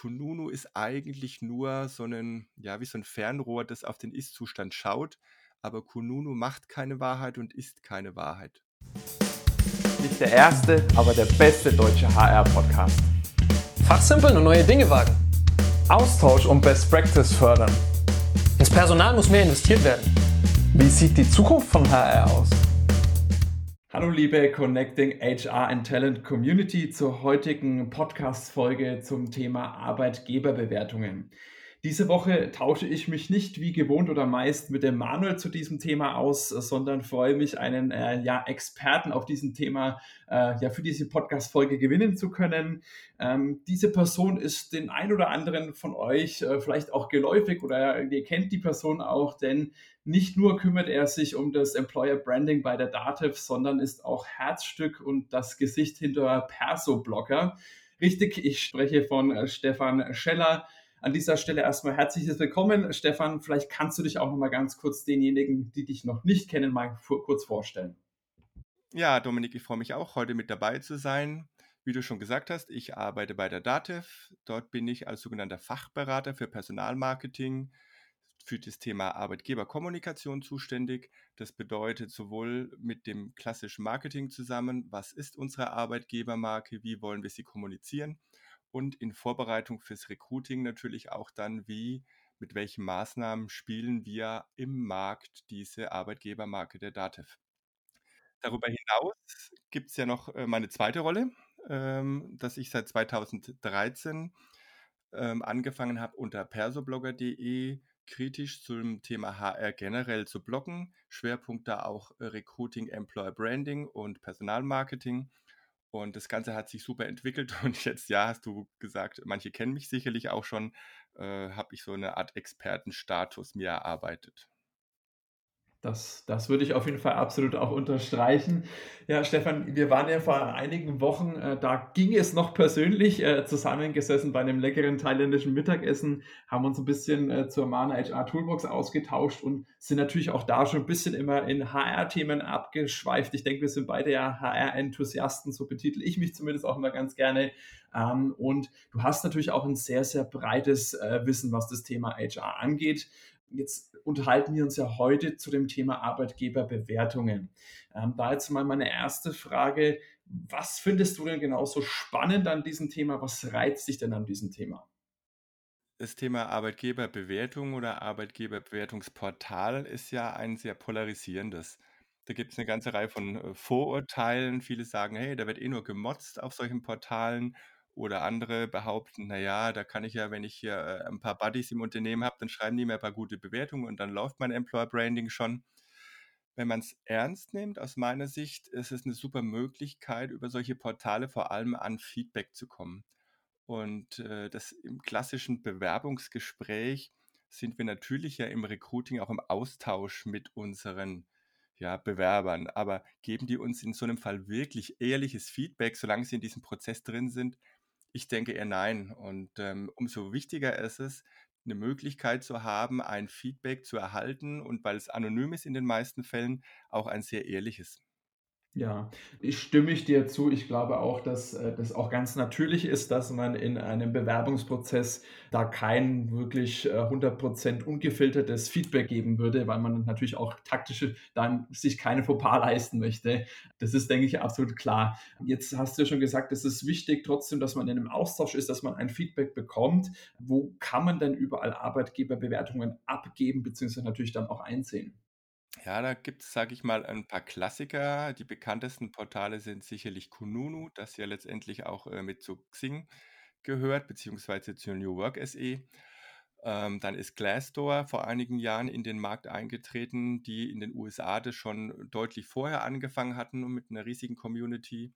Kununu ist eigentlich nur so ein, ja, wie so ein Fernrohr, das auf den Ist-Zustand schaut, aber Kununu macht keine Wahrheit und ist keine Wahrheit. Nicht der erste, aber der beste deutsche HR-Podcast. Fachsimpeln und neue Dinge wagen. Austausch und Best Practice fördern. Ins Personal muss mehr investiert werden. Wie sieht die Zukunft von HR aus? Hallo liebe Connecting HR and Talent Community zur heutigen Podcast-Folge zum Thema Arbeitgeberbewertungen. Diese Woche tausche ich mich nicht wie gewohnt oder meist mit dem Manuel zu diesem Thema aus, sondern freue mich, einen äh, ja, Experten auf diesem Thema äh, ja, für diese Podcast-Folge gewinnen zu können. Ähm, diese Person ist den ein oder anderen von euch äh, vielleicht auch geläufig oder ihr kennt die Person auch, denn nicht nur kümmert er sich um das Employer Branding bei der Dativ, sondern ist auch Herzstück und das Gesicht hinter Perso-Blogger. Richtig, ich spreche von äh, Stefan Scheller. An dieser Stelle erstmal herzliches Willkommen. Stefan, vielleicht kannst du dich auch noch mal ganz kurz denjenigen, die dich noch nicht kennen, mal kurz vorstellen. Ja, Dominik, ich freue mich auch, heute mit dabei zu sein. Wie du schon gesagt hast, ich arbeite bei der DATEV. Dort bin ich als sogenannter Fachberater für Personalmarketing für das Thema Arbeitgeberkommunikation zuständig. Das bedeutet sowohl mit dem klassischen Marketing zusammen, was ist unsere Arbeitgebermarke, wie wollen wir sie kommunizieren, und in Vorbereitung fürs Recruiting natürlich auch dann, wie, mit welchen Maßnahmen spielen wir im Markt diese Arbeitgebermarke der DATEV. Darüber hinaus gibt es ja noch äh, meine zweite Rolle, ähm, dass ich seit 2013 ähm, angefangen habe, unter persoblogger.de kritisch zum Thema HR generell zu bloggen. Schwerpunkt da auch äh, Recruiting, Employer Branding und Personalmarketing. Und das Ganze hat sich super entwickelt und jetzt, ja, hast du gesagt, manche kennen mich sicherlich auch schon, äh, habe ich so eine Art Expertenstatus mir erarbeitet. Das, das würde ich auf jeden Fall absolut auch unterstreichen. Ja, Stefan, wir waren ja vor einigen Wochen, äh, da ging es noch persönlich äh, zusammengesessen bei einem leckeren thailändischen Mittagessen, haben uns ein bisschen äh, zur Mana HR Toolbox ausgetauscht und sind natürlich auch da schon ein bisschen immer in HR-Themen abgeschweift. Ich denke, wir sind beide ja HR-Enthusiasten, so betitel ich mich zumindest auch immer ganz gerne. Ähm, und du hast natürlich auch ein sehr, sehr breites äh, Wissen, was das Thema HR angeht. Jetzt unterhalten wir uns ja heute zu dem Thema Arbeitgeberbewertungen. Ähm, da jetzt mal meine erste Frage. Was findest du denn genau so spannend an diesem Thema? Was reizt dich denn an diesem Thema? Das Thema Arbeitgeberbewertung oder Arbeitgeberbewertungsportal ist ja ein sehr polarisierendes. Da gibt es eine ganze Reihe von äh, Vorurteilen. Viele sagen, hey, da wird eh nur gemotzt auf solchen Portalen oder andere behaupten, naja, da kann ich ja, wenn ich hier äh, ein paar Buddies im Unternehmen habe, dann schreiben die mir ein paar gute Bewertungen und dann läuft mein Employer Branding schon. Wenn man es ernst nimmt, aus meiner Sicht, ist es eine super Möglichkeit, über solche Portale vor allem an Feedback zu kommen. Und äh, das im klassischen Bewerbungsgespräch sind wir natürlich ja im Recruiting auch im Austausch mit unseren ja, Bewerbern. Aber geben die uns in so einem Fall wirklich ehrliches Feedback, solange sie in diesem Prozess drin sind, ich denke eher nein. Und ähm, umso wichtiger ist es, eine Möglichkeit zu haben, ein Feedback zu erhalten und weil es anonym ist in den meisten Fällen, auch ein sehr ehrliches. Ja, ich stimme ich dir zu. Ich glaube auch, dass äh, das auch ganz natürlich ist, dass man in einem Bewerbungsprozess da kein wirklich äh, 100% ungefiltertes Feedback geben würde, weil man natürlich auch taktische dann sich keine Fauxpas leisten möchte. Das ist, denke ich, absolut klar. Jetzt hast du ja schon gesagt, es ist wichtig trotzdem, dass man in einem Austausch ist, dass man ein Feedback bekommt. Wo kann man denn überall Arbeitgeberbewertungen abgeben, beziehungsweise natürlich dann auch einsehen? Ja, da gibt es, sage ich mal, ein paar Klassiker. Die bekanntesten Portale sind sicherlich Kununu, das ja letztendlich auch äh, mit zu Xing gehört, beziehungsweise zu New Work SE. Ähm, dann ist Glassdoor vor einigen Jahren in den Markt eingetreten, die in den USA das schon deutlich vorher angefangen hatten mit einer riesigen Community.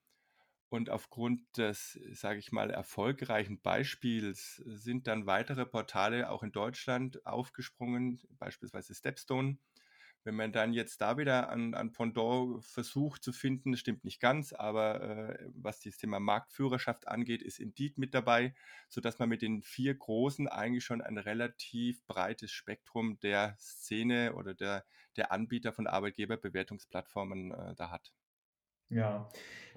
Und aufgrund des, sage ich mal, erfolgreichen Beispiels sind dann weitere Portale auch in Deutschland aufgesprungen, beispielsweise Stepstone wenn man dann jetzt da wieder an, an Pendant versucht zu finden, stimmt nicht ganz, aber äh, was das Thema Marktführerschaft angeht, ist Indeed mit dabei, sodass man mit den vier Großen eigentlich schon ein relativ breites Spektrum der Szene oder der, der Anbieter von Arbeitgeberbewertungsplattformen äh, da hat. Ja.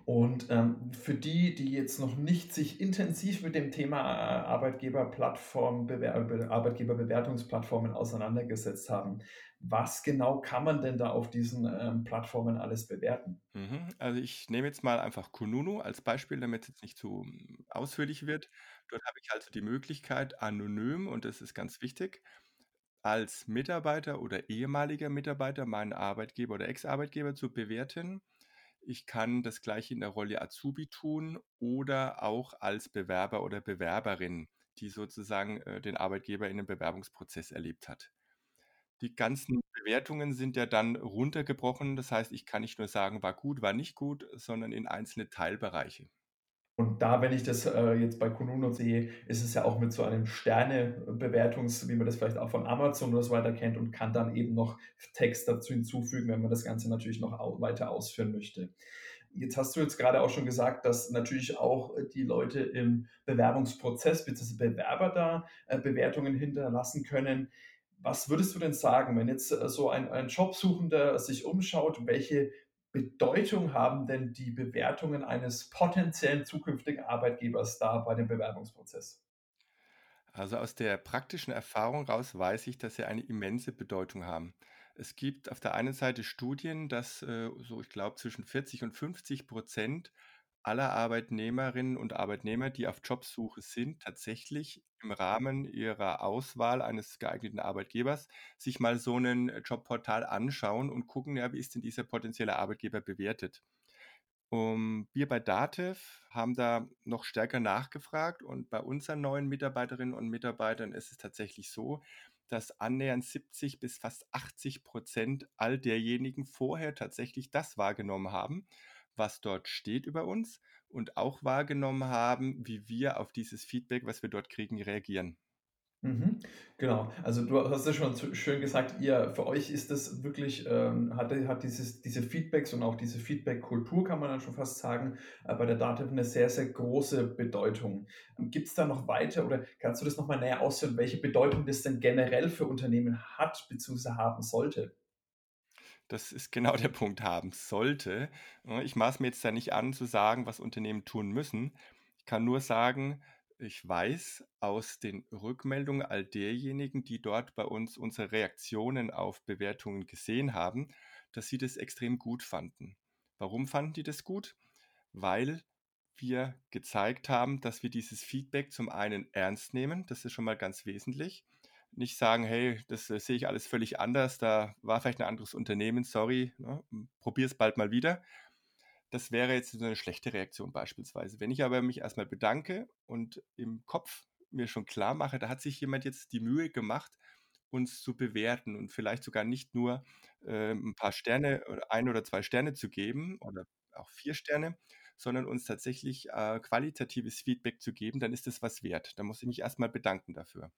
Und ähm, für die, die jetzt noch nicht sich intensiv mit dem Thema äh, Arbeitgeberplattform, Bewer Be Arbeitgeberbewertungsplattformen auseinandergesetzt haben, was genau kann man denn da auf diesen ähm, Plattformen alles bewerten? Mhm. Also ich nehme jetzt mal einfach Kununu als Beispiel, damit es jetzt nicht zu mm, ausführlich wird. Dort habe ich also die Möglichkeit, anonym, und das ist ganz wichtig, als Mitarbeiter oder ehemaliger Mitarbeiter meinen Arbeitgeber oder Ex-Arbeitgeber zu bewerten. Ich kann das gleiche in der Rolle Azubi tun oder auch als Bewerber oder Bewerberin, die sozusagen äh, den Arbeitgeber in 'nem Bewerbungsprozess erlebt hat. Die ganzen Bewertungen sind ja dann runtergebrochen. Das heißt, ich kann nicht nur sagen: „War gut, war nicht gut“, sondern in einzelne Teilbereiche. Und da, wenn ich das, äh, jetzt bei Kununu sehe, ist es ja auch mit so einem Sternebewertungs wie man das vielleicht auch von Amazon oder so weiter kennt und kann dann eben noch Text dazu hinzufügen, wenn man das Ganze natürlich noch au weiter ausführen möchte. Jetzt hast du jetzt gerade auch schon gesagt, dass natürlich auch, die Leute im Bewerbungsprozess beziehungsweise Bewerber da, äh, Bewertungen hinterlassen können. Was würdest du denn sagen, wenn jetzt, äh, so ein ein Jobsuchender sich umschaut, welche Bedeutung haben denn die Bewertungen eines potenziellen zukünftigen Arbeitgebers da bei dem Bewerbungsprozess? Also aus der praktischen Erfahrung raus weiß ich, dass sie eine immense Bedeutung haben. Es gibt auf der einen Seite Studien, dass äh, so, ich glaube, zwischen 40 und 50 Prozent aller Arbeitnehmerinnen und Arbeitnehmer, die auf Jobsuche sind, tatsächlich im Rahmen ihrer Auswahl eines geeigneten Arbeitgebers sich mal so ein Jobportal anschauen und gucken, ja, wie ist denn dieser potenzielle Arbeitgeber bewertet. Um, wir bei Datev haben da noch stärker nachgefragt und bei unseren neuen Mitarbeiterinnen und Mitarbeitern ist es tatsächlich so, dass annähernd 70 bis fast 80 Prozent all derjenigen vorher tatsächlich das wahrgenommen haben, was dort steht über uns und auch wahrgenommen haben, wie wir auf dieses Feedback, was wir dort kriegen, reagieren. Mhm, genau. Also, du hast ja schon schön gesagt, ihr für euch ist das wirklich, ähm hat hat dieses diese Feedbacks und auch diese Feedback-Kultur, kann man dann schon fast sagen, äh, bei der Datev 'ne sehr, sehr große Bedeutung. Gibt es da noch weiter oder kannst du das noch mal näher ausführen, welche Bedeutung das denn generell für Unternehmen hat beziehungsweise haben sollte? Das ist genau der Punkt, haben sollte. Ne, ich maße mir jetzt da nicht an, zu sagen, was Unternehmen tun müssen. Ich kann nur sagen, ich weiß aus den Rückmeldungen all derjenigen, die dort bei uns unsere Reaktionen auf Bewertungen gesehen haben, dass sie das extrem gut fanden. Warum fanden die das gut? Weil wir gezeigt haben, dass wir dieses Feedback zum einen ernst nehmen, das ist schon mal ganz wesentlich. Nicht sagen: „Hey, das, äh, sehe ich alles völlig anders, da war vielleicht ein anderes Unternehmen, sorry, ne, hm, probier's bald mal wieder.“ Das wäre jetzt so 'ne schlechte Reaktion beispielsweise. Wenn ich aber mich erst mal bedanke und im Kopf mir schon klar mache, da hat sich jemand jetzt die Mühe gemacht, uns zu bewerten und vielleicht sogar nicht nur, ähm, 'n paar Sterne oder 1 oder 2 Sterne zu geben oder auch 4 Sterne, sondern uns tatsächlich, äh, qualitatives Feedback zu geben, dann ist das was wert. Da muss ich mich erst mal bedanken dafür.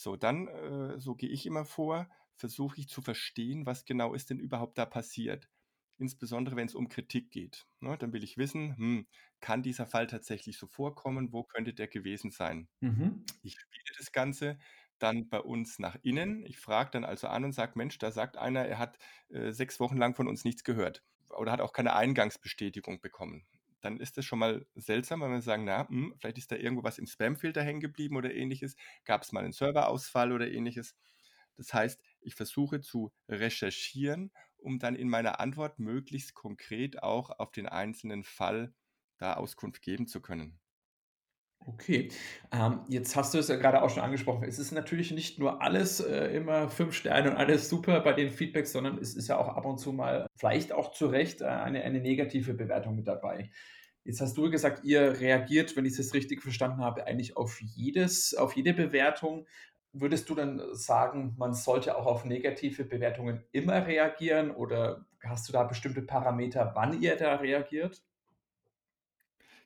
So, dann, äh, so gehe ich immer vor, versuche ich zu verstehen, was genau ist denn überhaupt da passiert. Insbesondere wenn es um Kritik geht, ne? Dann will ich wissen, hm, kann dieser Fall tatsächlich so vorkommen? Wo könnte der gewesen sein? Mhm. Ich spiele das Ganze dann bei uns nach innen. Ich frage dann also an und sage: „Mensch, da sagt einer, er hat, äh, 6 Wochen lang von uns nichts gehört oder hat auch keine Eingangsbestätigung bekommen.“ Dann ist das schon mal seltsam, weil wir sagen: „Na, hm, vielleicht ist da irgendwo was im Spamfilter hängen geblieben oder Ähnliches. Gab es mal einen Serverausfall oder Ähnliches?“ Das heißt, ich versuche zu recherchieren, um dann in meiner Antwort möglichst konkret auch auf den einzelnen Fall da Auskunft geben zu können. Okay. Ähm, jetzt hast du es ja gerade auch schon angesprochen. Es ist natürlich nicht nur alles, äh, immer 5 Sterne und alles super bei den Feedbacks, sondern es ist ja auch ab und zu mal, vielleicht auch zu Recht, äh, eine eine negative Bewertung mit dabei. Jetzt hast du gesagt, ihr reagiert, wenn ich das richtig verstanden habe, eigentlich auf jedes auf jede Bewertung. Würdest du dann sagen, man sollte auch auf negative Bewertungen immer reagieren oder hast du da bestimmte Parameter, wann ihr da reagiert?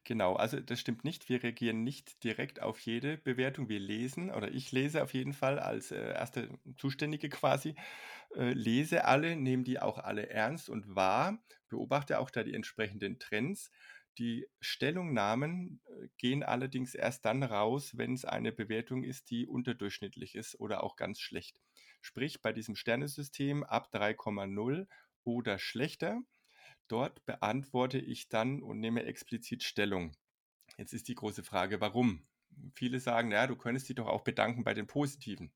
Genau, also das stimmt nicht. Wir reagieren nicht direkt auf jede Bewertung. Wir lesen oder ich lese auf jeden Fall als, äh, 1. Zuständige quasi, äh, lese alle, nehme die auch alle ernst und wahr, beobachte auch da die entsprechenden Trends. Die Stellungnahmen, äh, gehen allerdings erst dann raus, wenn es eine Bewertung ist, die unterdurchschnittlich ist oder auch ganz schlecht. Sprich, bei diesem Sternesystem ab 3,0 oder schlechter dort beantworte ich dann und nehme explizit Stellung. Jetzt ist die große Frage, warum? Viele sagen, ja, du könntest dich doch auch bedanken bei den Positiven.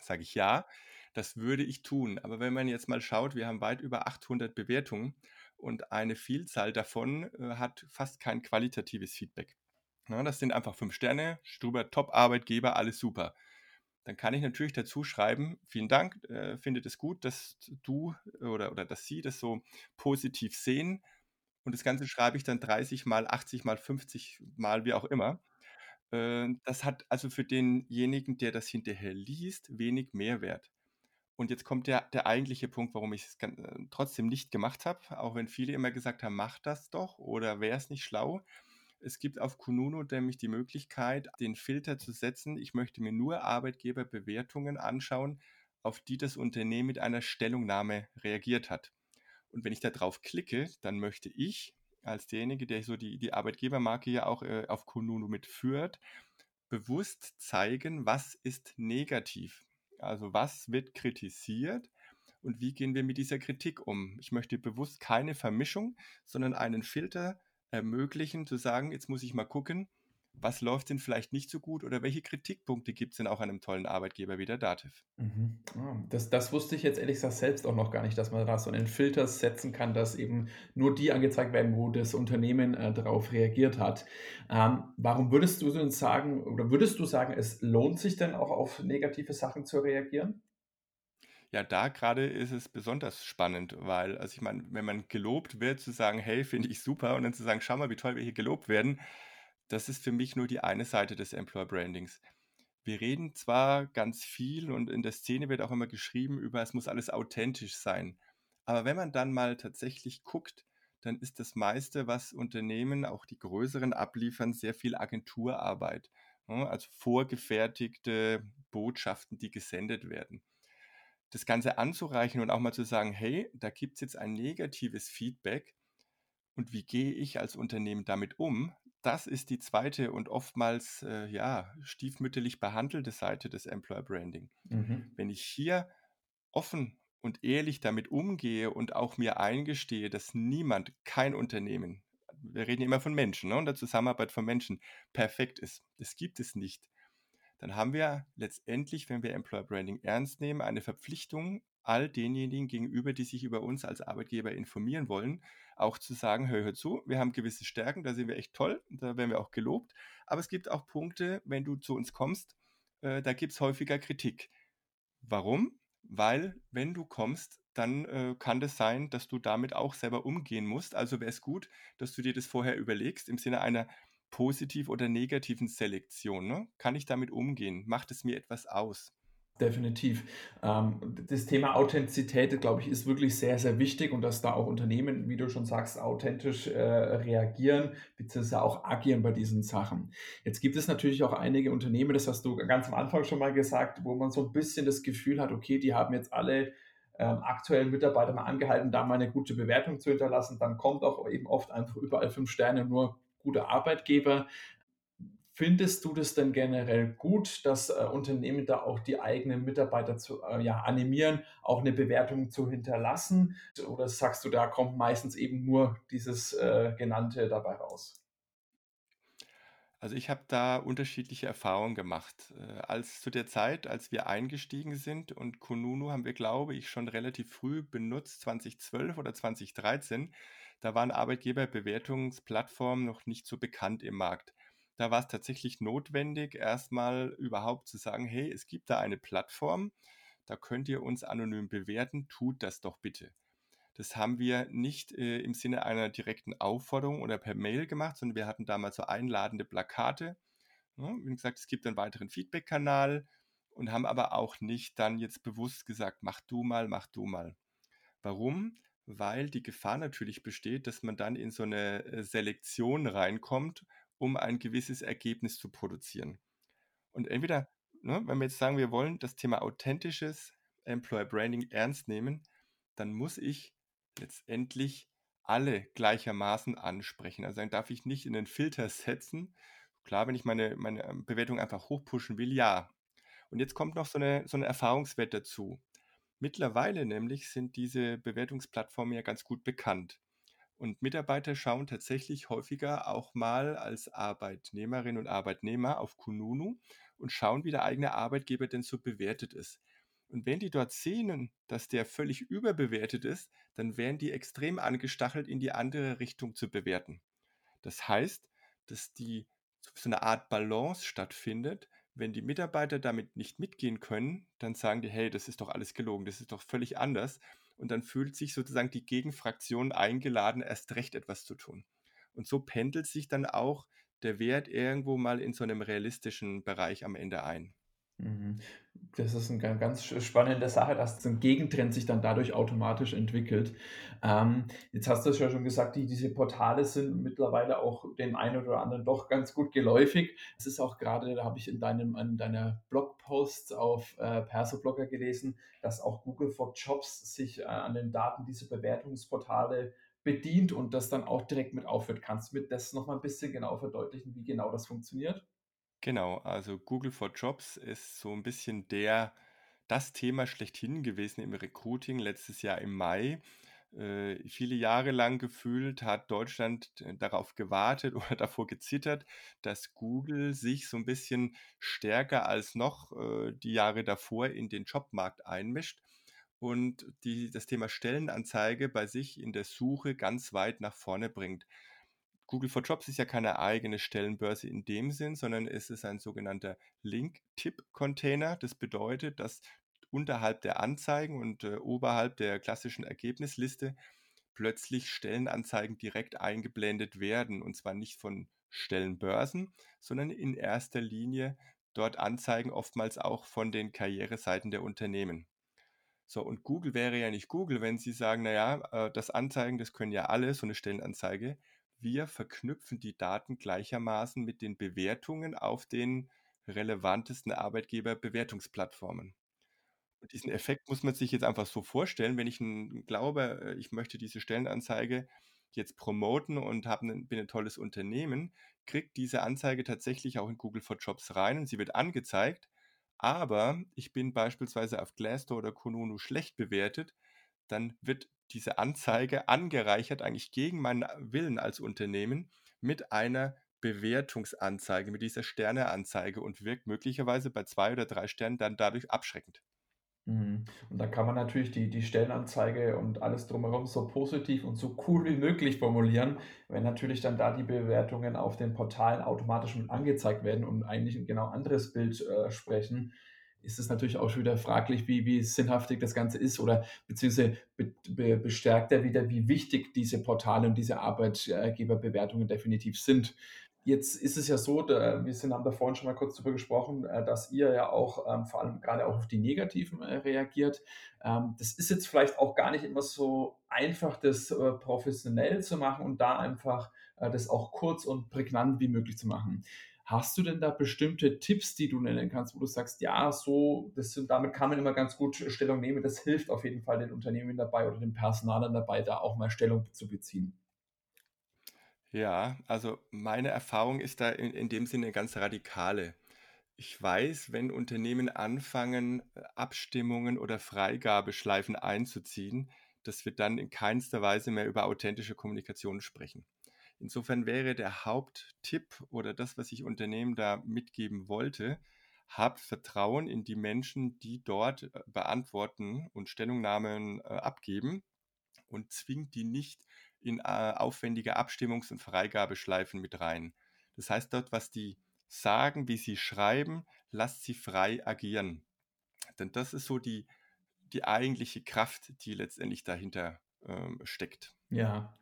Sage ich ja, das würde ich tun. Aber wenn man jetzt mal schaut, wir haben weit über 800 Bewertungen und eine Vielzahl davon äh, hat fast kein qualitatives Feedback. Ja, das sind einfach fünf Sterne, Struber, Top-Arbeitgeber, alles super. Dann kann ich natürlich dazu schreiben, vielen Dank, äh, findet es gut, dass du oder, oder dass Sie das so positiv sehen. Und das Ganze schreibe ich dann 30 mal, 80 mal, 50 mal, wie auch immer. Äh, das hat also für denjenigen, der das hinterher liest, wenig Mehrwert. Und jetzt kommt der, der eigentliche Punkt, warum ich es äh, trotzdem nicht gemacht habe, auch wenn viele immer gesagt haben, mach das doch oder wäre es nicht schlau. Es gibt auf Kununu nämlich die Möglichkeit, den Filter zu setzen. Ich möchte mir nur Arbeitgeberbewertungen anschauen, auf die das Unternehmen mit einer Stellungnahme reagiert hat. Und wenn ich da drauf klicke, dann möchte ich als derjenige, der so die, die Arbeitgebermarke ja auch äh, auf Kununu mitführt, bewusst zeigen, was ist negativ. Also was wird kritisiert und wie gehen wir mit dieser Kritik um. Ich möchte bewusst keine Vermischung, sondern einen Filter ermöglichen, zu sagen, jetzt muss ich mal gucken, was läuft denn vielleicht nicht so gut oder welche Kritikpunkte gibt es denn auch an einem tollen Arbeitgeber wie der Dativ? Mhm. Ah, das, das wusste ich jetzt ehrlich gesagt selbst auch noch gar nicht, dass man da so einen Filter setzen kann, dass eben nur die angezeigt werden, wo das Unternehmen äh, darauf reagiert hat. Ähm, warum würdest du denn sagen, oder würdest du sagen, es lohnt sich denn auch auf negative Sachen zu reagieren? Ja, da gerade ist es besonders spannend, weil, also ich meine, wenn man gelobt wird, zu sagen, hey, finde ich super, und dann zu sagen, schau mal, wie toll wir hier gelobt werden, das ist für mich nur die eine Seite des Employer Brandings. Wir reden zwar ganz viel und in der Szene wird auch immer geschrieben über, es muss alles authentisch sein. Aber wenn man dann mal tatsächlich guckt, dann ist das meiste, was Unternehmen, auch die größeren abliefern, sehr viel Agenturarbeit. Ne? Also vorgefertigte Botschaften, die gesendet werden das Ganze anzureichen und auch mal zu sagen, hey, da gibt es jetzt ein negatives Feedback und wie gehe ich als Unternehmen damit um? Das ist die zweite und oftmals äh, ja stiefmütterlich behandelte Seite des Employer Branding. Mhm. Wenn ich hier offen und ehrlich damit umgehe und auch mir eingestehe, dass niemand, kein Unternehmen, wir reden immer von Menschen ne, und der Zusammenarbeit von Menschen, perfekt ist. Das gibt es nicht dann haben wir letztendlich, wenn wir Employer Branding ernst nehmen, eine Verpflichtung all denjenigen gegenüber, die sich über uns als Arbeitgeber informieren wollen, auch zu sagen, hör, hör zu, wir haben gewisse Stärken, da sind wir echt toll, da werden wir auch gelobt, aber es gibt auch Punkte, wenn du zu uns kommst, äh, da gibt es häufiger Kritik. Warum? Weil, wenn du kommst, dann äh, kann das sein, dass du damit auch selber umgehen musst. Also wäre es gut, dass du dir das vorher überlegst, im Sinne einer positiv oder negativen Selektion. Ne? Kann ich damit umgehen? Macht es mir etwas aus? Definitiv. Ähm, das Thema Authentizität, glaube ich, ist wirklich sehr, sehr wichtig und dass da auch Unternehmen, wie du schon sagst, authentisch äh, reagieren bzw. auch agieren bei diesen Sachen. Jetzt gibt es natürlich auch einige Unternehmen, das hast du ganz am Anfang schon mal gesagt, wo man so ein bisschen das Gefühl hat, okay, die haben jetzt alle ähm, aktuellen Mitarbeiter mal angehalten, da mal eine gute Bewertung zu hinterlassen. Dann kommt auch eben oft einfach überall fünf Sterne, nur guter Arbeitgeber. Findest du das denn generell gut, dass äh, Unternehmen da auch die eigenen Mitarbeiter zu äh, ja, animieren, auch eine Bewertung zu hinterlassen? Oder sagst du, da kommt meistens eben nur dieses äh, Genannte dabei raus? Also ich habe da unterschiedliche Erfahrungen gemacht. Äh, als zu der Zeit, als wir eingestiegen sind und Kununu haben wir, glaube ich, schon relativ früh benutzt, 2012 oder 2013, da waren Arbeitgeberbewertungsplattformen noch nicht so bekannt im Markt. Da war es tatsächlich notwendig, erstmal überhaupt zu sagen, hey, es gibt da eine Plattform, da könnt ihr uns anonym bewerten, tut das doch bitte. Das haben wir nicht äh, im Sinne einer direkten Aufforderung oder per Mail gemacht, sondern wir hatten damals so einladende Plakate. Ja, wie gesagt, es gibt einen weiteren Feedback-Kanal und haben aber auch nicht dann jetzt bewusst gesagt, mach du mal, mach du mal. Warum? Weil die Gefahr natürlich besteht, dass man dann in so eine äh, Selektion reinkommt, um ein gewisses Ergebnis zu produzieren. Und entweder, ne, wenn wir jetzt sagen, wir wollen das Thema authentisches Employer Branding ernst nehmen, dann muss ich letztendlich alle gleichermaßen ansprechen. Also dann darf ich nicht in den Filter setzen. Klar, wenn ich meine, meine ähm, Bewertung einfach hochpushen will, ja. Und jetzt kommt noch so eine, so eine Erfahrungswert dazu. Mittlerweile nämlich sind diese Bewertungsplattformen ja ganz gut bekannt. Und Mitarbeiter schauen tatsächlich häufiger auch mal als Arbeitnehmerinnen und Arbeitnehmer auf Kununu und schauen, wie der eigene Arbeitgeber denn so bewertet ist. Und wenn die dort sehen, dass der völlig überbewertet ist, dann werden die extrem angestachelt, in die andere Richtung zu bewerten. Das heißt, dass die so eine Art Balance stattfindet. Wenn die Mitarbeiter damit nicht mitgehen können, dann sagen die, hey, das ist doch alles gelogen, das ist doch völlig anders. Und dann fühlt sich sozusagen die Gegenfraktion eingeladen, erst recht etwas zu tun. Und so pendelt sich dann auch der Wert irgendwo mal in so einem realistischen Bereich am Ende ein. Mhm. Das ist eine ganz spannende Sache, dass ein Gegentrend sich dann dadurch automatisch entwickelt. Ähm, jetzt hast du es ja schon gesagt, die diese Portale sind mittlerweile auch dem einen oder anderen doch ganz gut geläufig. Es ist auch gerade, da habe ich in deinem in deiner Blogpost auf äh, Persoblogger gelesen, dass auch Google for Jobs sich äh, an den Daten dieser Bewertungsportale bedient und das dann auch direkt mit aufhört. Kannst du mir das noch mal ein bisschen genau verdeutlichen, wie genau das funktioniert? Genau, also Google for Jobs ist so ein bisschen der das Thema schlechthin gewesen im Recruiting letztes Jahr im Mai. Äh, viele Jahre lang gefühlt hat Deutschland äh, darauf gewartet oder davor gezittert, dass Google sich so ein bisschen stärker als noch äh, die Jahre davor in den Jobmarkt einmischt und die das Thema Stellenanzeige bei sich in der Suche ganz weit nach vorne bringt. Google for Jobs ist ja keine eigene Stellenbörse in dem Sinn, sondern es ist ein sogenannter Link-Tip-Container. Das bedeutet, dass unterhalb der Anzeigen und äh, oberhalb der klassischen Ergebnisliste plötzlich Stellenanzeigen direkt eingeblendet werden. Und zwar nicht von Stellenbörsen, sondern in erster Linie dort Anzeigen oftmals auch von den Karriereseiten der Unternehmen. So, und Google wäre ja nicht Google, wenn sie sagen, naja, äh, das Anzeigen, das können ja alle, so eine Stellenanzeige wir verknüpfen die Daten gleichermaßen mit den Bewertungen auf den relevantesten Arbeitgeberbewertungsplattformen. Und diesen Effekt muss man sich jetzt einfach so vorstellen, wenn ich glaube, äh, ich möchte diese Stellenanzeige jetzt promoten und 'nen bin ein tolles Unternehmen, kriegt diese Anzeige tatsächlich auch in Google for Jobs rein und sie wird angezeigt, aber ich bin beispielsweise auf Glassdoor oder Kununu schlecht bewertet, dann wird diese Anzeige angereichert, eigentlich gegen meinen Willen als Unternehmen, mit einer Bewertungsanzeige, mit dieser Sterneanzeige und wirkt möglicherweise bei zwei oder drei Sternen dann dadurch abschreckend. Mhm. Und da kann man natürlich die, die Stellenanzeige und alles drumherum so positiv und so cool wie möglich formulieren, wenn natürlich dann da die Bewertungen auf den Portalen automatisch mit angezeigt werden und eigentlich ein genau anderes Bild äh, sprechen, ist es natürlich auch schon wieder fraglich, wie, wie sinnhaftig das Ganze ist oder beziehungsweise be, be, bestärkt er wieder, wie wichtig diese Portale und diese Arbeitgeberbewertungen definitiv sind. Jetzt ist es ja so, da, wir sind, haben da vorhin schon mal kurz darüber gesprochen, äh, dass ihr ja auch ähm, vor allem gerade auch auf die Negativen äh, reagiert. Ähm, das ist jetzt vielleicht auch gar nicht immer so einfach, das äh, professionell zu machen und da einfach äh, das auch kurz und prägnant wie möglich zu machen. Hast du denn da bestimmte Tipps, die du nennen kannst, wo du sagst, ja, so, das sind, damit kann man immer ganz gut Stellung nehmen. Das hilft auf jeden Fall den Unternehmen dabei oder den Personalern dabei, da auch mal Stellung zu beziehen. Ja, also meine Erfahrung ist da in, in dem Sinne ganz radikale. Ich weiß, wenn Unternehmen anfangen, Abstimmungen oder Freigabeschleifen einzuziehen, dass wir dann in keinster Weise mehr über authentische Kommunikation sprechen. Insofern wäre der Haupttipp oder das, was ich Unternehmen da mitgeben wollte, habt Vertrauen in die Menschen, die dort äh, beantworten und Stellungnahmen äh, abgeben und zwingt die nicht in äh, aufwendige Abstimmungs- und Freigabeschleifen mit rein. Das heißt, dort, was die sagen, wie sie schreiben, lasst sie frei agieren. Denn das ist so die, die eigentliche Kraft, die letztendlich dahinter ähm, steckt. Ja,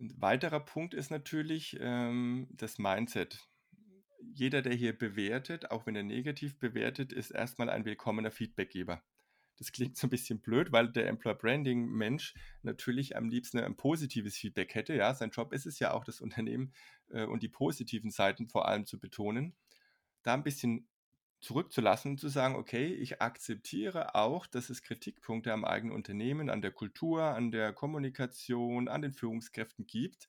ein weiterer Punkt ist natürlich ähm, das Mindset. Jeder, der hier bewertet, auch wenn er negativ bewertet, ist erstmal ein willkommener Feedbackgeber. Das klingt so ein bisschen blöd, weil der Employer Branding Mensch natürlich am liebsten ein positives Feedback hätte. Ja, sein Job ist es ja auch, das Unternehmen äh, und die positiven Seiten vor allem zu betonen. Da ein bisschen zurückzulassen und zu sagen, okay, ich akzeptiere auch, dass es Kritikpunkte am eigenen Unternehmen, an der Kultur, an der Kommunikation, an den Führungskräften gibt.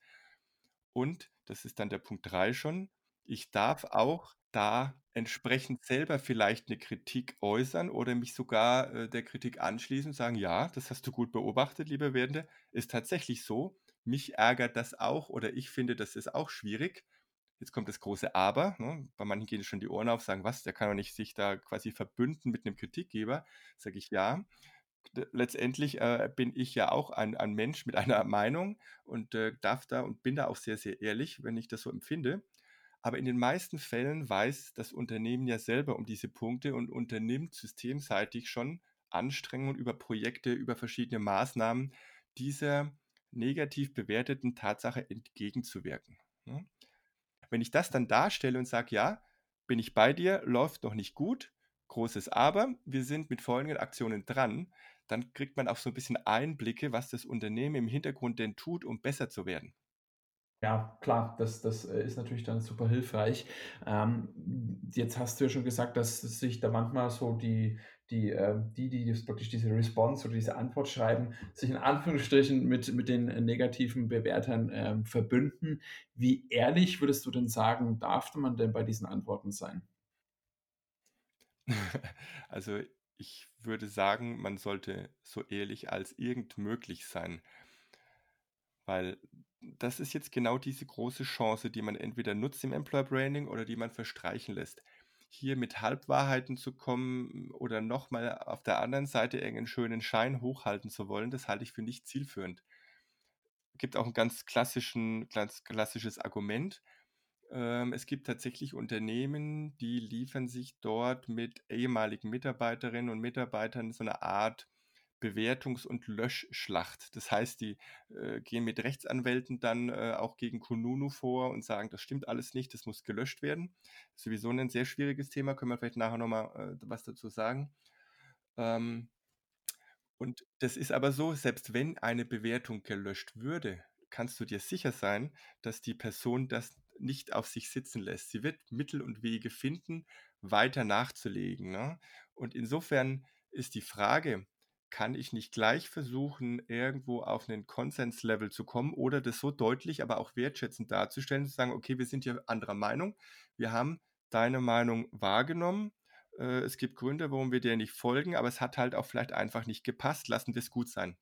Und, das ist dann der Punkt 3 schon, ich darf auch da entsprechend selber vielleicht eine Kritik äußern oder mich sogar äh, der Kritik anschließen und sagen, ja, das hast du gut beobachtet, liebe Werdende, ist tatsächlich so. mich ärgert das auch oder ich finde, das ist auch schwierig. Jetzt kommt das große Aber. Ne? Bei manchen gehen schon die Ohren auf, sagen, was, der kann doch nicht sich da quasi verbünden mit einem Kritikgeber. Sage ich ja. Letztendlich äh, bin ich ja auch ein, ein Mensch mit einer Meinung und äh, darf da und bin da auch sehr, sehr ehrlich, wenn ich das so empfinde. Aber in den meisten Fällen weiß das Unternehmen ja selber um diese Punkte und unternimmt systemseitig schon Anstrengungen über Projekte, über verschiedene Maßnahmen, dieser negativ bewerteten Tatsache entgegenzuwirken. Ne? Wenn ich das dann darstelle und sage, ja, bin ich bei dir, läuft noch nicht gut, großes Aber, wir sind mit folgenden Aktionen dran, dann kriegt man auch so ein bisschen Einblicke, was das Unternehmen im Hintergrund denn tut, um besser zu werden. Ja, klar, das, das äh, ist natürlich dann super hilfreich. Ähm, jetzt hast du ja schon gesagt, dass sich da manchmal so die, die, äh, die, die wirklich diese Response oder diese Antwort schreiben, sich in Anführungsstrichen mit, mit den negativen Bewertern ähm, verbünden. Wie ehrlich würdest du denn sagen, darf man denn bei diesen Antworten sein? Also ich würde sagen, man sollte so ehrlich als irgend möglich sein, weil das ist jetzt genau diese große Chance, die man entweder nutzt im Employer Branding oder die man verstreichen lässt. Hier mit Halbwahrheiten zu kommen oder nochmal auf der anderen Seite irgendeinen schönen Schein hochhalten zu wollen, das halte ich für nicht zielführend. Gibt auch ein ganz klassischen, ganz klassisches Argument. Ähm, es gibt tatsächlich Unternehmen, die liefern sich dort mit ehemaligen Mitarbeiterinnen und Mitarbeitern so eine Art Bewertungs- und Löschschlacht. Das heißt, die äh, gehen mit Rechtsanwälten dann äh, auch gegen Kununu vor und sagen, das stimmt alles nicht, das muss gelöscht werden. Sowieso ein sehr schwieriges Thema, können wir vielleicht nachher nochmal äh, was dazu sagen. Ähm, und das ist aber so, selbst wenn eine Bewertung gelöscht würde, kannst du dir sicher sein, dass die Person das nicht auf sich sitzen lässt. Sie wird Mittel und Wege finden, weiter nachzulegen. Ne? Und insofern ist die Frage, kann ich nicht gleich versuchen, irgendwo auf einen Konsenslevel zu kommen oder das so deutlich, aber auch wertschätzend darzustellen, zu sagen, okay, wir sind ja anderer Meinung, wir haben deine Meinung wahrgenommen, äh, es gibt Gründe, warum wir dir nicht folgen, aber es hat halt auch vielleicht einfach nicht gepasst, lassen wir es gut sein.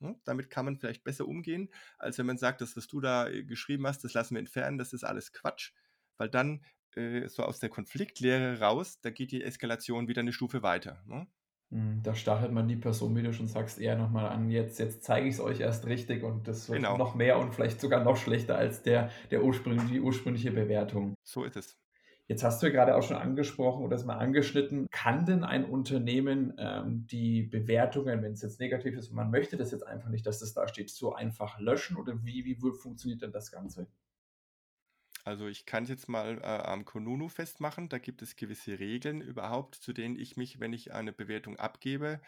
Ja, damit kann man vielleicht besser umgehen, als wenn man sagt, das, was du da äh, geschrieben hast, das lassen wir entfernen, das ist alles Quatsch, weil dann äh, so aus der Konfliktlehre raus, da geht die Eskalation wieder eine Stufe weiter. Ne? Hm, da stachelt man die Person, wie du schon sagst, eher nochmal an. Jetzt, jetzt zeige ich es euch erst richtig und das wird Genau, noch mehr und vielleicht sogar noch schlechter als der, der ursprüngliche, die ursprüngliche Bewertung. so ist es. Jetzt hast du ja gerade auch schon angesprochen oder es mal angeschnitten. Kann denn ein Unternehmen ähm, die Bewertungen, wenn es jetzt negativ ist und man möchte das jetzt einfach nicht, dass das da steht, so einfach löschen oder wie, wie funktioniert denn das Ganze? Also ich kann es jetzt mal äh, am Konunu festmachen. Da gibt es gewisse Regeln überhaupt, zu denen ich mich, wenn ich eine Bewertung abgebe,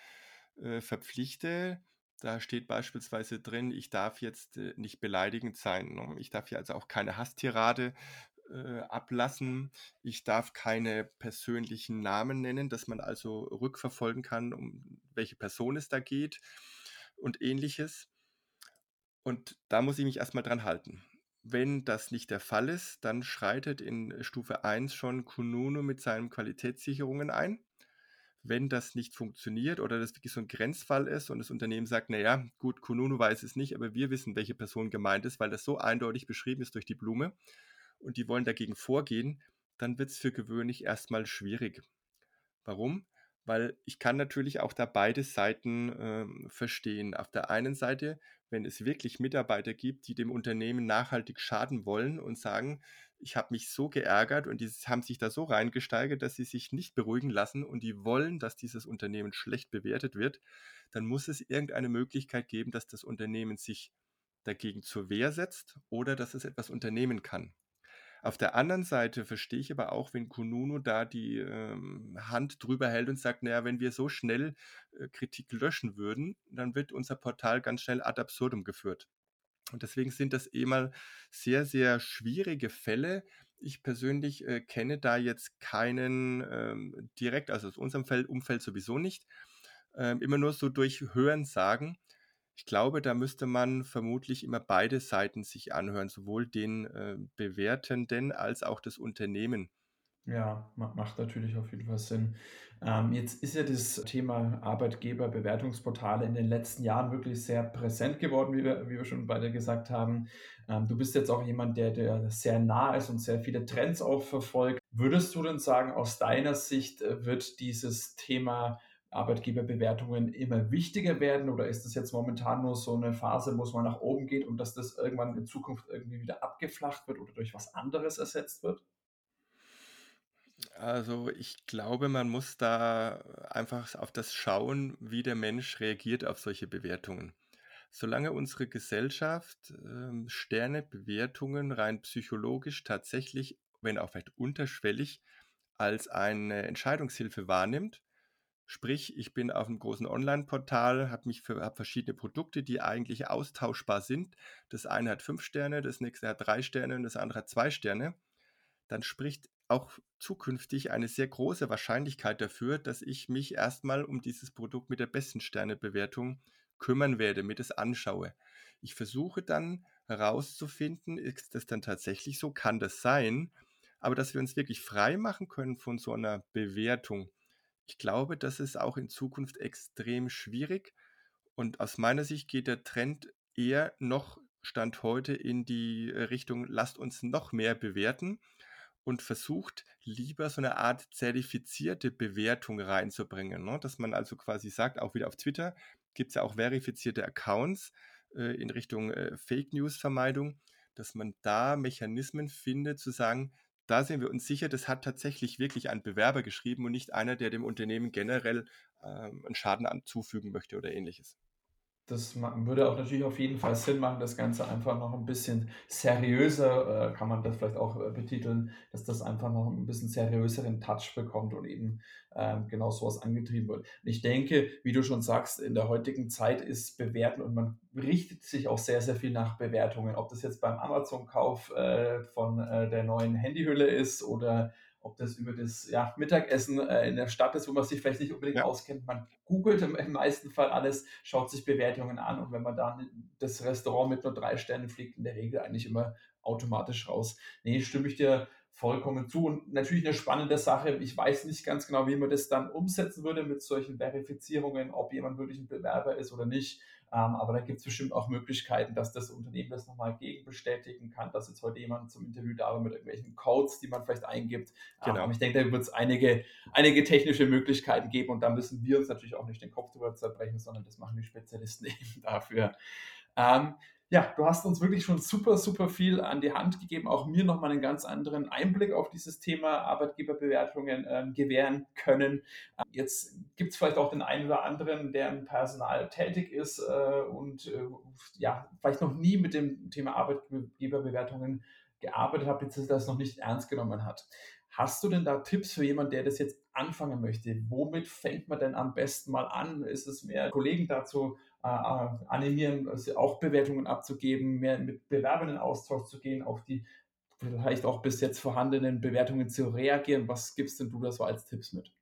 äh, verpflichte. Da steht beispielsweise drin, ich darf jetzt äh, nicht beleidigend sein. Ich darf hier also auch keine Hasstirade äh, ablassen. Ich darf keine persönlichen Namen nennen, dass man also rückverfolgen kann, um welche Person es da geht und ähnliches. Und da muss ich mich erstmal dran halten. Wenn das nicht der Fall ist, dann schreitet in Stufe 1 schon Kununu mit seinen Qualitätssicherungen ein. Wenn das nicht funktioniert oder das wirklich so ein Grenzfall ist und das Unternehmen sagt, naja, gut, Kununu weiß es nicht, aber wir wissen, welche Person gemeint ist, weil das so eindeutig beschrieben ist durch die Blume und die wollen dagegen vorgehen, dann wird es für gewöhnlich erstmal schwierig. Warum? Weil ich kann natürlich auch da beide Seiten ähm, verstehen. Auf der einen Seite wenn es wirklich Mitarbeiter gibt, die dem Unternehmen nachhaltig schaden wollen und sagen, ich habe mich so geärgert und die haben sich da so reingesteigert, dass sie sich nicht beruhigen lassen und die wollen, dass dieses Unternehmen schlecht bewertet wird, dann muss es irgendeine Möglichkeit geben, dass das Unternehmen sich dagegen zur Wehr setzt oder dass es etwas unternehmen kann. Auf der anderen Seite verstehe ich aber auch, wenn Kununu da die ähm, Hand drüber hält und sagt, naja, wenn wir so schnell äh, Kritik löschen würden, dann wird unser Portal ganz schnell ad absurdum geführt. Und deswegen sind das eh mal sehr, sehr schwierige Fälle. Ich persönlich äh, kenne da jetzt keinen ähm, direkt, also aus unserem Feld, Umfeld sowieso nicht, ähm, immer nur so durch Hören sagen. Ich glaube, da müsste man vermutlich immer beide Seiten sich anhören, sowohl den äh, Bewertenden als auch das Unternehmen. Ja, ma macht natürlich auf jeden Fall Sinn. Ähm, jetzt ist ja das Thema Arbeitgeberbewertungsportale in den letzten Jahren wirklich sehr präsent geworden, wie wir wie wir schon beide gesagt haben. Ähm, du bist jetzt auch jemand, der der sehr nah ist und sehr viele Trends auch verfolgt. Würdest du denn sagen, aus deiner Sicht, äh, wird dieses Thema Arbeitgeberbewertungen immer wichtiger werden oder ist das jetzt momentan nur so eine Phase, wo es mal nach oben geht und dass das irgendwann in Zukunft irgendwie wieder abgeflacht wird oder durch was anderes ersetzt wird? Also, ich glaube, man muss da einfach auf das schauen, wie der Mensch reagiert auf solche Bewertungen. Solange unsere Gesellschaft, ähm, Sternebewertungen rein psychologisch tatsächlich, wenn auch vielleicht unterschwellig, als eine Entscheidungshilfe wahrnimmt, sprich, ich bin auf 'nem großen Onlineportal, habe mich für habe verschiedene Produkte, die eigentlich austauschbar sind. Das eine hat 5 Sterne, das nächste hat 3 Sterne und das andere hat 2 Sterne. Dann spricht auch zukünftig eine sehr große Wahrscheinlichkeit dafür, dass ich mich erstmal um dieses Produkt mit der besten Sternebewertung kümmern werde, mir das anschaue. Ich versuche dann herauszufinden, ist das dann tatsächlich so? Kann das sein? Aber dass wir uns wirklich frei machen können von so einer Bewertung, ich glaube, das ist auch in Zukunft extrem schwierig. Und aus meiner Sicht geht der Trend eher noch Stand heute in die äh, Richtung, lasst uns noch mehr bewerten und versucht lieber so eine Art zertifizierte Bewertung reinzubringen, ne? Dass man also quasi sagt, auch wieder auf Twitter gibt es ja auch verifizierte Accounts äh, in Richtung äh, Fake News Vermeidung, dass man da Mechanismen findet zu sagen, da sind wir uns sicher, das hat tatsächlich wirklich ein Bewerber geschrieben und nicht einer, der dem Unternehmen generell ähm, einen Schaden anzufügen möchte oder ähnliches. Das würde auch natürlich auf jeden Fall Sinn machen, das Ganze einfach noch ein bisschen seriöser, äh, kann man das vielleicht auch, äh, betiteln, dass das einfach noch ein bisschen seriöseren Touch bekommt und eben, ähm, genau so was angetrieben wird. Und ich denke, wie du schon sagst, in der heutigen Zeit ist Bewerten und man richtet sich auch sehr, sehr viel nach Bewertungen. Ob das jetzt beim Amazon-Kauf, äh, von, äh, der neuen Handyhülle ist oder ob das über das ja, Mittagessen äh, in der Stadt ist, wo man sich vielleicht nicht unbedingt Ja. auskennt. Man googelt im, im meisten Fall alles, schaut sich Bewertungen an und wenn man dann das Restaurant mit nur drei Sternen fliegt, in der Regel eigentlich immer automatisch raus. Nee, stimme ich dir vollkommen zu. Und natürlich eine spannende Sache. Ich weiß nicht ganz genau, wie man das dann umsetzen würde mit solchen Verifizierungen, ob jemand wirklich ein Bewerber ist oder nicht. Ähm, aber da gibt es bestimmt auch Möglichkeiten, dass das Unternehmen das nochmal gegenbestätigen kann, dass jetzt heute jemand zum Interview da war mit irgendwelchen Codes, die man vielleicht eingibt. Ähm, aber Genau. ich denke, da wird es einige, einige technische Möglichkeiten geben und da müssen wir uns natürlich auch nicht den Kopf drüber zerbrechen, sondern das machen die Spezialisten eben dafür. Ähm, ja, du hast uns wirklich schon super, super viel an die Hand gegeben, auch mir nochmal einen ganz anderen Einblick auf dieses Thema Arbeitgeberbewertungen ähm, gewähren können. Jetzt gibt es vielleicht auch den einen oder anderen, der im Personal tätig ist äh, und äh, ja, vielleicht noch nie mit dem Thema Arbeitgeberbewertungen gearbeitet hat, beziehungsweise das noch nicht ernst genommen hat. Hast du denn da Tipps für jemanden, der das jetzt anfangen möchte? Womit fängt man denn am besten mal an? Ist es mehr Kollegen dazu äh, äh, animieren, also auch Bewertungen abzugeben, mehr mit Bewerbern in Austausch zu gehen, auf die vielleicht auch bis jetzt vorhandenen Bewertungen zu reagieren? Was gibst denn du da so als Tipps mit?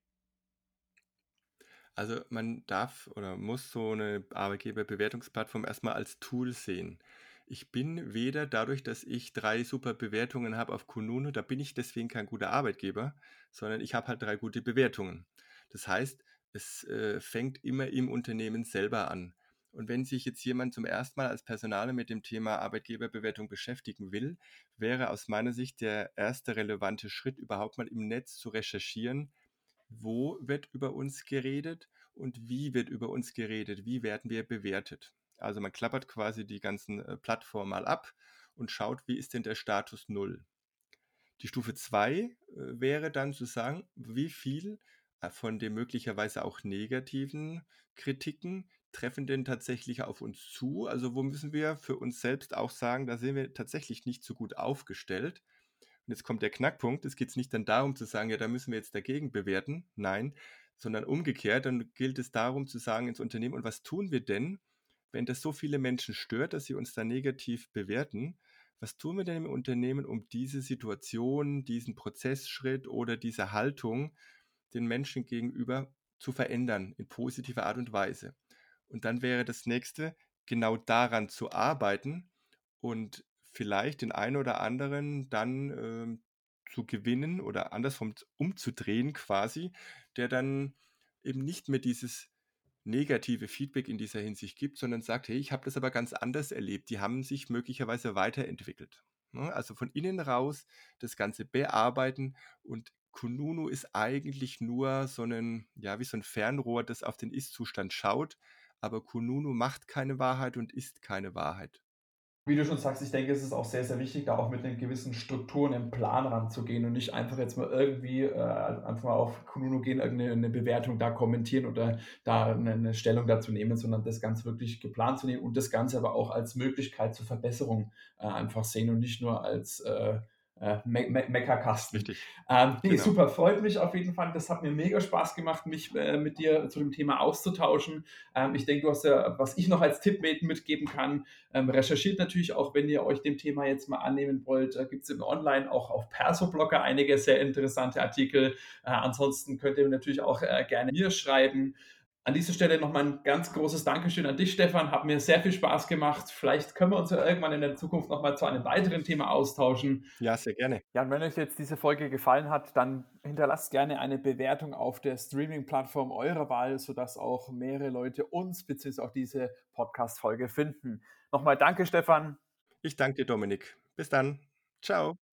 Also, man darf oder muss so eine Arbeitgeberbewertungsplattform erstmal als Tool sehen. Ich bin weder dadurch, dass ich 3 super Bewertungen habe auf kununu, da bin ich deswegen kein guter Arbeitgeber, sondern ich habe halt 3 gute Bewertungen. Das heißt, es, äh, fängt immer im Unternehmen selber an. Und wenn sich jetzt jemand zum ersten Mal als Personaler mit dem Thema Arbeitgeberbewertung beschäftigen will, wäre aus meiner Sicht der erste relevante Schritt, überhaupt mal im Netz zu recherchieren, wo wird über uns geredet und wie wird über uns geredet, wie werden wir bewertet. Also man klappert quasi die ganzen äh, Plattformen mal ab und schaut, wie ist denn der Status Null. Die Stufe 2 äh, wäre dann zu sagen, wie viel äh, von den möglicherweise auch negativen Kritiken treffen denn tatsächlich auf uns zu? Also wo müssen wir für uns selbst auch sagen, da sind wir tatsächlich nicht so gut aufgestellt. Und jetzt kommt der Knackpunkt. Es geht nicht dann darum zu sagen, ja, da müssen wir jetzt dagegen bewerten. Nein, sondern umgekehrt. Dann gilt es darum zu sagen ins Unternehmen, und was tun wir denn, wenn das so viele Menschen stört, dass sie uns da negativ bewerten? Was tun wir denn im Unternehmen, um diese Situation, diesen Prozessschritt oder diese Haltung den Menschen gegenüber zu verändern in positiver Art und Weise? Und dann wäre das nächste, genau daran zu arbeiten und vielleicht den einen oder anderen dann ähm, zu gewinnen oder andersrum umzudrehen quasi, der dann eben nicht mehr dieses negative Feedback in dieser Hinsicht gibt, sondern sagt, hey, ich habe das aber ganz anders erlebt. Die haben sich möglicherweise weiterentwickelt. Ne? Also von innen raus das Ganze bearbeiten und Kununu ist eigentlich nur so ein, ja, wie so ein Fernrohr, das auf den Ist-Zustand schaut, aber Kununu macht keine Wahrheit und ist keine Wahrheit. Wie du schon sagst, ich denke, es ist auch sehr, sehr wichtig, da auch mit den gewissen Strukturen im Plan ranzugehen und nicht einfach jetzt mal irgendwie äh, einfach mal auf Kununu gehen, irgendeine Bewertung da kommentieren oder da eine, Stellung dazu nehmen, sondern das Ganze wirklich geplant zu nehmen und das Ganze aber auch als Möglichkeit zur Verbesserung äh, einfach sehen und nicht nur als äh, äh, Me Me Meckerkasten. Richtig. Ähm, nee, genau. Super, freut mich auf jeden Fall. Das hat mir mega Spaß gemacht, mich äh, mit dir zu dem Thema auszutauschen. Ähm, ich denke, du hast ja, was ich noch als Tipp mitgeben kann, ähm, recherchiert natürlich auch, wenn ihr euch dem Thema jetzt mal annehmen wollt. Da gibt es im Online auch auf Perso-Blogger einige sehr interessante Artikel. Äh, ansonsten könnt ihr natürlich auch äh, gerne mir schreiben. An dieser Stelle nochmal ein ganz großes Dankeschön an dich, Stefan. Hat mir sehr viel Spaß gemacht. Vielleicht können wir uns ja irgendwann in der Zukunft nochmal zu einem weiteren Thema austauschen. Ja, sehr gerne. Ja, und wenn euch jetzt diese Folge gefallen hat, dann hinterlasst gerne eine Bewertung auf der Streaming-Plattform eurer Wahl, sodass auch mehrere Leute uns bzw. auch diese Podcast-Folge finden. Nochmal danke, Stefan. Ich danke dir, Dominik. Bis dann. Ciao.